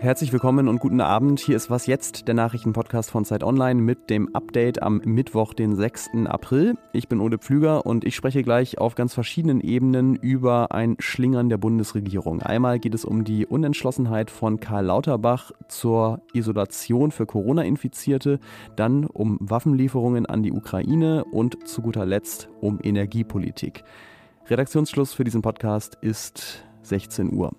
Herzlich willkommen und guten Abend. Hier ist Was jetzt, der Nachrichtenpodcast von Zeit Online mit dem Update am Mittwoch, den 6. April. Ich bin Ole Pflüger und ich spreche gleich auf ganz verschiedenen Ebenen über ein Schlingern der Bundesregierung. Einmal geht es um die Unentschlossenheit von Karl Lauterbach zur Isolation für Corona-Infizierte, dann um Waffenlieferungen an die Ukraine und zu guter Letzt um Energiepolitik. Redaktionsschluss für diesen Podcast ist 16 Uhr.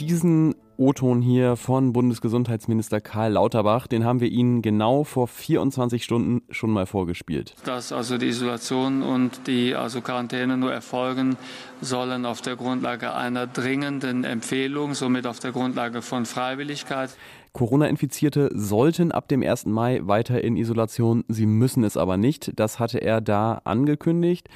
Diesen O-Ton hier von Bundesgesundheitsminister Karl Lauterbach, den haben wir Ihnen genau vor 24 Stunden schon mal vorgespielt. Dass also die Isolation und die also Quarantäne nur erfolgen sollen auf der Grundlage einer dringenden Empfehlung, somit auf der Grundlage von Freiwilligkeit. Corona-Infizierte sollten ab dem 1. Mai weiter in Isolation, sie müssen es aber nicht. Das hatte er da angekündigt.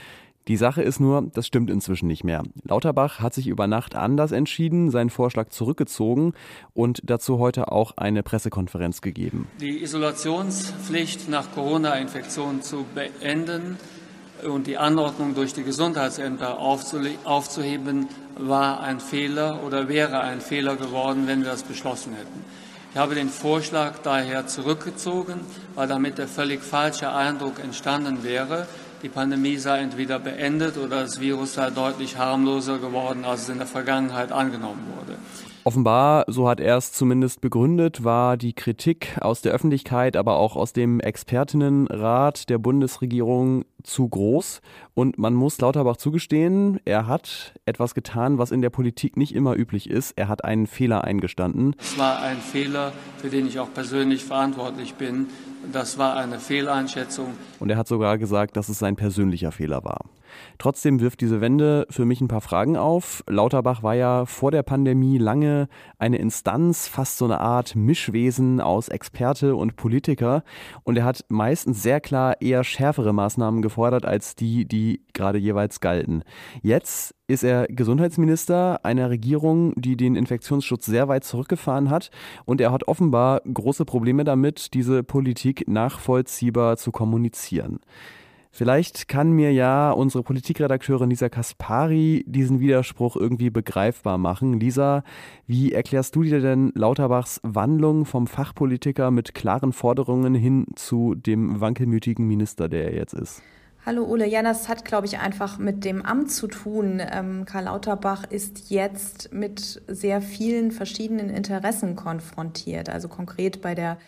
Die Sache ist nur, das stimmt inzwischen nicht mehr. Lauterbach hat sich über Nacht anders entschieden, seinen Vorschlag zurückgezogen und dazu heute auch eine Pressekonferenz gegeben. Die Isolationspflicht nach Corona-Infektion zu beenden und die Anordnung durch die Gesundheitsämter aufzuheben, war ein Fehler oder wäre ein Fehler geworden, wenn wir das beschlossen hätten. Ich habe den Vorschlag daher zurückgezogen, weil damit der völlig falsche Eindruck entstanden wäre, die Pandemie sei entweder beendet oder das Virus sei deutlich harmloser geworden, als es in der Vergangenheit angenommen wurde. Offenbar, so hat er es zumindest begründet, war die Kritik aus der Öffentlichkeit, aber auch aus dem Expertinnenrat der Bundesregierung zu groß. Und man muss Lauterbach zugestehen, er hat etwas getan, was in der Politik nicht immer üblich ist. Er hat einen Fehler eingestanden. Es war ein Fehler, für den ich auch persönlich verantwortlich bin. Das war eine Fehleinschätzung. Und er hat sogar gesagt, dass es sein persönlicher Fehler war. Trotzdem wirft diese Wende für mich ein paar Fragen auf. Lauterbach war ja vor der Pandemie lange eine Instanz, fast so eine Art Mischwesen aus Experte und Politiker. Und er hat meistens sehr klar eher schärfere Maßnahmen gefordert als die, die gerade jeweils galten. Jetzt ist er Gesundheitsminister einer Regierung, die den Infektionsschutz sehr weit zurückgefahren hat. Und er hat offenbar große Probleme damit, diese Politik nachvollziehbar zu kommunizieren. Vielleicht kann mir ja unsere Politikredakteurin Lisa Kaspari diesen Widerspruch irgendwie begreifbar machen. Lisa, wie erklärst du dir denn Lauterbachs Wandlung vom Fachpolitiker mit klaren Forderungen hin zu dem wankelmütigen Minister, der er jetzt ist? Hallo Ole, ja, das hat, glaube ich, einfach mit dem Amt zu tun. Ähm, Karl Lauterbach ist jetzt mit sehr vielen verschiedenen Interessen konfrontiert. Also konkret bei der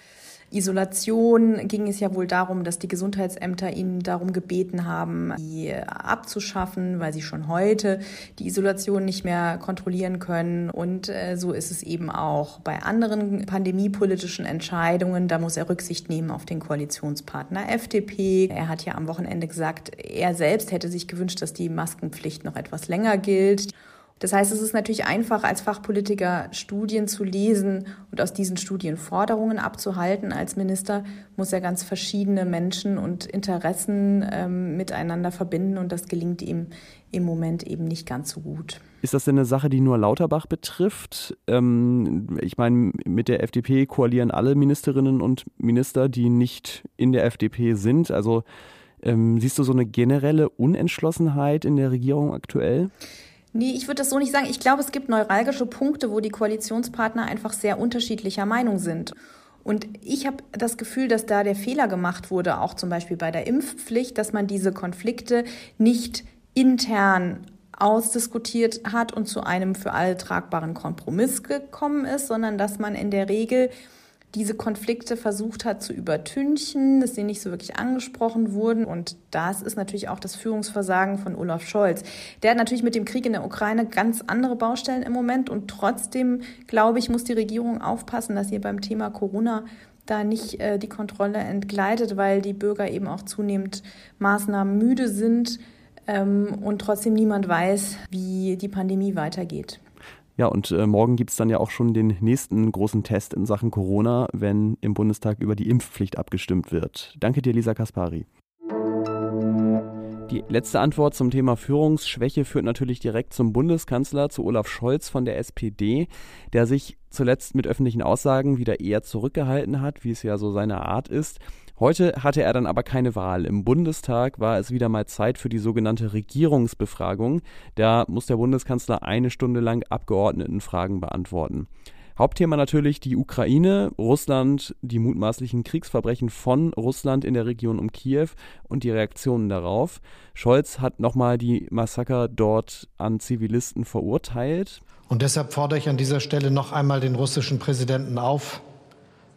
Isolation ging es ja wohl darum, dass die Gesundheitsämter ihn darum gebeten haben, die abzuschaffen, weil sie schon heute die Isolation nicht mehr kontrollieren können. Und äh, so ist es eben auch bei anderen pandemiepolitischen Entscheidungen. Da muss er Rücksicht nehmen auf den Koalitionspartner FDP. Er hat ja am Wochenende gesagt, er selbst hätte sich gewünscht, dass die Maskenpflicht noch etwas länger gilt. Das heißt, es ist natürlich einfach, als Fachpolitiker Studien zu lesen und aus diesen Studien Forderungen abzuhalten. Als Minister muss er ganz verschiedene Menschen und Interessen ähm, miteinander verbinden und das gelingt ihm im Moment eben nicht ganz so gut. Ist das denn eine Sache, die nur Lauterbach betrifft? Ähm, ich meine, mit der FDP koalieren alle Ministerinnen und Minister, die nicht in der FDP sind. Also ähm, siehst du so eine generelle Unentschlossenheit in der Regierung aktuell? Nee, ich würde das so nicht sagen. Ich glaube, es gibt neuralgische Punkte, wo die Koalitionspartner einfach sehr unterschiedlicher Meinung sind. Und ich habe das Gefühl, dass da der Fehler gemacht wurde, auch zum Beispiel bei der Impfpflicht, dass man diese Konflikte nicht intern ausdiskutiert hat und zu einem für alle tragbaren Kompromiss gekommen ist, sondern dass man in der Regel diese Konflikte versucht hat zu übertünchen, dass sie nicht so wirklich angesprochen wurden. Und das ist natürlich auch das Führungsversagen von Olaf Scholz. Der hat natürlich mit dem Krieg in der Ukraine ganz andere Baustellen im Moment. Und trotzdem, glaube ich, muss die Regierung aufpassen, dass ihr beim Thema Corona da nicht äh, die Kontrolle entgleitet, weil die Bürger eben auch zunehmend Maßnahmen müde sind ähm, und trotzdem niemand weiß, wie die Pandemie weitergeht. Ja, und äh, morgen gibt es dann ja auch schon den nächsten großen Test in Sachen Corona, wenn im Bundestag über die Impfpflicht abgestimmt wird. Danke dir, Lisa Kaspari. Die letzte Antwort zum Thema Führungsschwäche führt natürlich direkt zum Bundeskanzler, zu Olaf Scholz von der SPD, der sich zuletzt mit öffentlichen Aussagen wieder eher zurückgehalten hat, wie es ja so seine Art ist. Heute hatte er dann aber keine Wahl. Im Bundestag war es wieder mal Zeit für die sogenannte Regierungsbefragung. Da muss der Bundeskanzler eine Stunde lang Abgeordnetenfragen beantworten. Hauptthema natürlich die Ukraine, Russland, die mutmaßlichen Kriegsverbrechen von Russland in der Region um Kiew und die Reaktionen darauf. Scholz hat nochmal die Massaker dort an Zivilisten verurteilt. Und deshalb fordere ich an dieser Stelle noch einmal den russischen Präsidenten auf,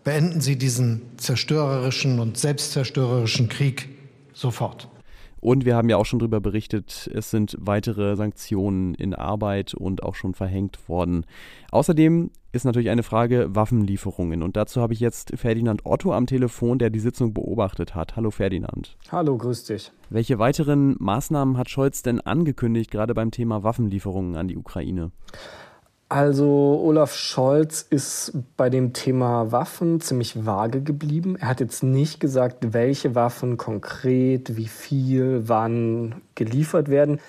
beenden Sie diesen zerstörerischen und selbstzerstörerischen Krieg sofort. Und wir haben ja auch schon darüber berichtet, es sind weitere Sanktionen in Arbeit und auch schon verhängt worden. Außerdem ist natürlich eine Frage Waffenlieferungen. Und dazu habe ich jetzt Ferdinand Otto am Telefon, der die Sitzung beobachtet hat. Hallo Ferdinand. Hallo, grüß dich. Welche weiteren Maßnahmen hat Scholz denn angekündigt, gerade beim Thema Waffenlieferungen an die Ukraine? Also Olaf Scholz ist bei dem Thema Waffen ziemlich vage geblieben. Er hat jetzt nicht gesagt, welche Waffen konkret, wie viel, wann geliefert werden.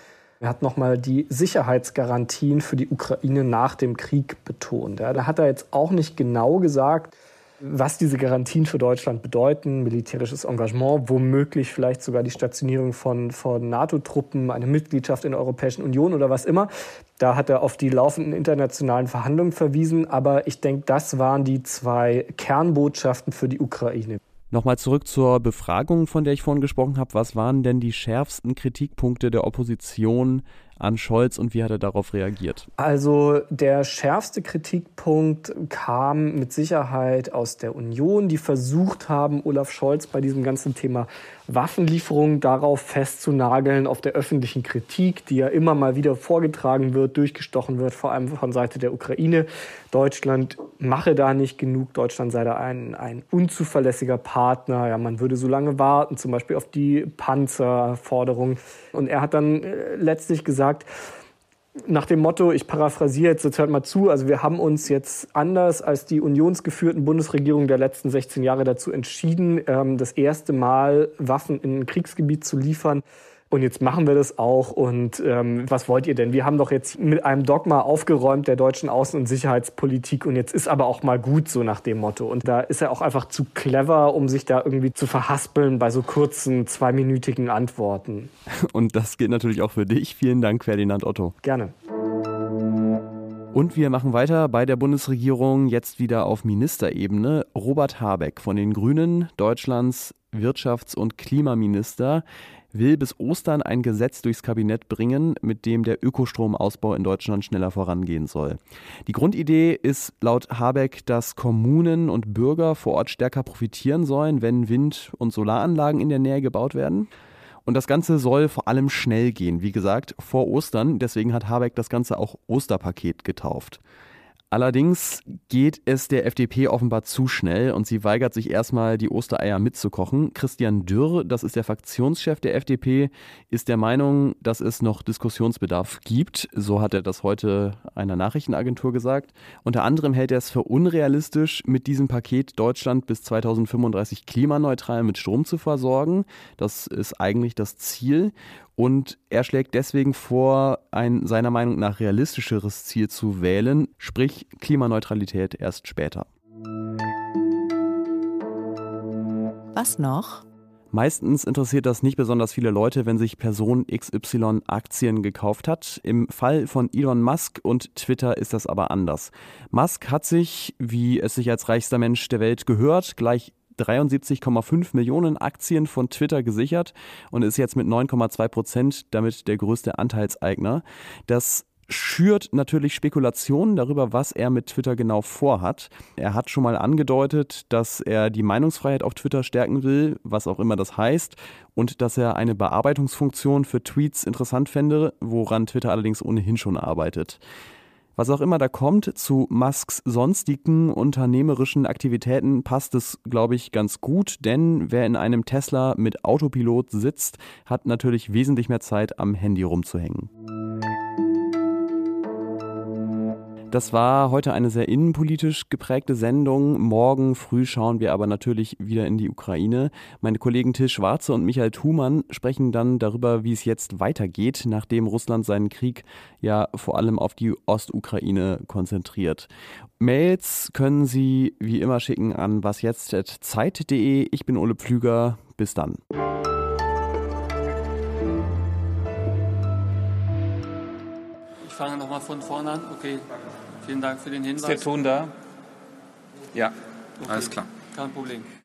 Er hat nochmal die Sicherheitsgarantien für die Ukraine nach dem Krieg betont. Ja, da hat er jetzt auch nicht genau gesagt, was diese Garantien für Deutschland bedeuten, militärisches Engagement, womöglich vielleicht sogar die Stationierung von, von NATO-Truppen, eine Mitgliedschaft in der Europäischen Union oder was immer. Da hat er auf die laufenden internationalen Verhandlungen verwiesen, aber ich denke, das waren die zwei Kernbotschaften für die Ukraine. Nochmal zurück zur Befragung, von der ich vorhin gesprochen habe. Was waren denn die schärfsten Kritikpunkte der Opposition an Scholz und wie hat er darauf reagiert? Also der schärfste Kritikpunkt kam mit Sicherheit aus der Union, die versucht haben, Olaf Scholz bei diesem ganzen Thema Waffenlieferungen darauf festzunageln, auf der öffentlichen Kritik, die ja immer mal wieder vorgetragen wird, durchgestochen wird, vor allem von Seite der Ukraine. Deutschland mache da nicht genug, Deutschland sei da ein, ein unzuverlässiger Partner, ja, man würde so lange warten, zum Beispiel auf die Panzerforderung. Und er hat dann äh, letztlich gesagt, nach dem Motto, ich paraphrasiere jetzt, jetzt hört mal zu, also wir haben uns jetzt anders als die unionsgeführten Bundesregierungen der letzten 16 Jahre dazu entschieden, ähm, das erste Mal Waffen in ein Kriegsgebiet zu liefern, und jetzt machen wir das auch. Und ähm, was wollt ihr denn? Wir haben doch jetzt mit einem Dogma aufgeräumt der deutschen Außen- und Sicherheitspolitik und jetzt ist aber auch mal gut so nach dem Motto. Und da ist er auch einfach zu clever, um sich da irgendwie zu verhaspeln bei so kurzen, zweiminütigen Antworten. Und das gilt natürlich auch für dich. Vielen Dank, Ferdinand Otto. Gerne. Und wir machen weiter bei der Bundesregierung jetzt wieder auf Ministerebene. Robert Habeck von den Grünen, Deutschlands Wirtschafts- und Klimaminister will bis Ostern ein Gesetz durchs Kabinett bringen, mit dem der Ökostromausbau in Deutschland schneller vorangehen soll. Die Grundidee ist laut Habeck, dass Kommunen und Bürger vor Ort stärker profitieren sollen, wenn Wind- und Solaranlagen in der Nähe gebaut werden. Und das Ganze soll vor allem schnell gehen, wie gesagt, vor Ostern. Deswegen hat Habeck das Ganze auch Osterpaket getauft. Allerdings geht es der FDP offenbar zu schnell und sie weigert sich erstmal, die Ostereier mitzukochen. Christian Dürr, das ist der Fraktionschef der FDP, ist der Meinung, dass es noch Diskussionsbedarf gibt. So hat er das heute einer Nachrichtenagentur gesagt. Unter anderem hält er es für unrealistisch, mit diesem Paket Deutschland bis 2035 klimaneutral mit Strom zu versorgen. Das ist eigentlich das Ziel. Und er schlägt deswegen vor, ein seiner Meinung nach realistischeres Ziel zu wählen, sprich Klimaneutralität erst später. Was noch? Meistens interessiert das nicht besonders viele Leute, wenn sich Person XY Aktien gekauft hat. Im Fall von Elon Musk und Twitter ist das aber anders. Musk hat sich, wie es sich als reichster Mensch der Welt gehört, gleich 73,5 Millionen Aktien von Twitter gesichert und ist jetzt mit 9,2 Prozent damit der größte Anteilseigner. Das schürt natürlich Spekulationen darüber, was er mit Twitter genau vorhat. Er hat schon mal angedeutet, dass er die Meinungsfreiheit auf Twitter stärken will, was auch immer das heißt, und dass er eine Bearbeitungsfunktion für Tweets interessant fände, woran Twitter allerdings ohnehin schon arbeitet. Was auch immer da kommt, zu Musks sonstigen unternehmerischen Aktivitäten passt es, glaube ich, ganz gut, denn wer in einem Tesla mit Autopilot sitzt, hat natürlich wesentlich mehr Zeit am Handy rumzuhängen. Das war heute eine sehr innenpolitisch geprägte Sendung. Morgen früh schauen wir aber natürlich wieder in die Ukraine. Meine Kollegen Till Schwarze und Michael Thumann sprechen dann darüber, wie es jetzt weitergeht, nachdem Russland seinen Krieg ja vor allem auf die Ostukraine konzentriert. Mails können Sie wie immer schicken an wasjetzt.zeit.de. Ich bin Ole Pflüger. Bis dann. Fange nochmal von vorne an. Okay, vielen Dank für den Hinweis. Ist der Ton da? Ja, Okay, alles klar. Kein Problem.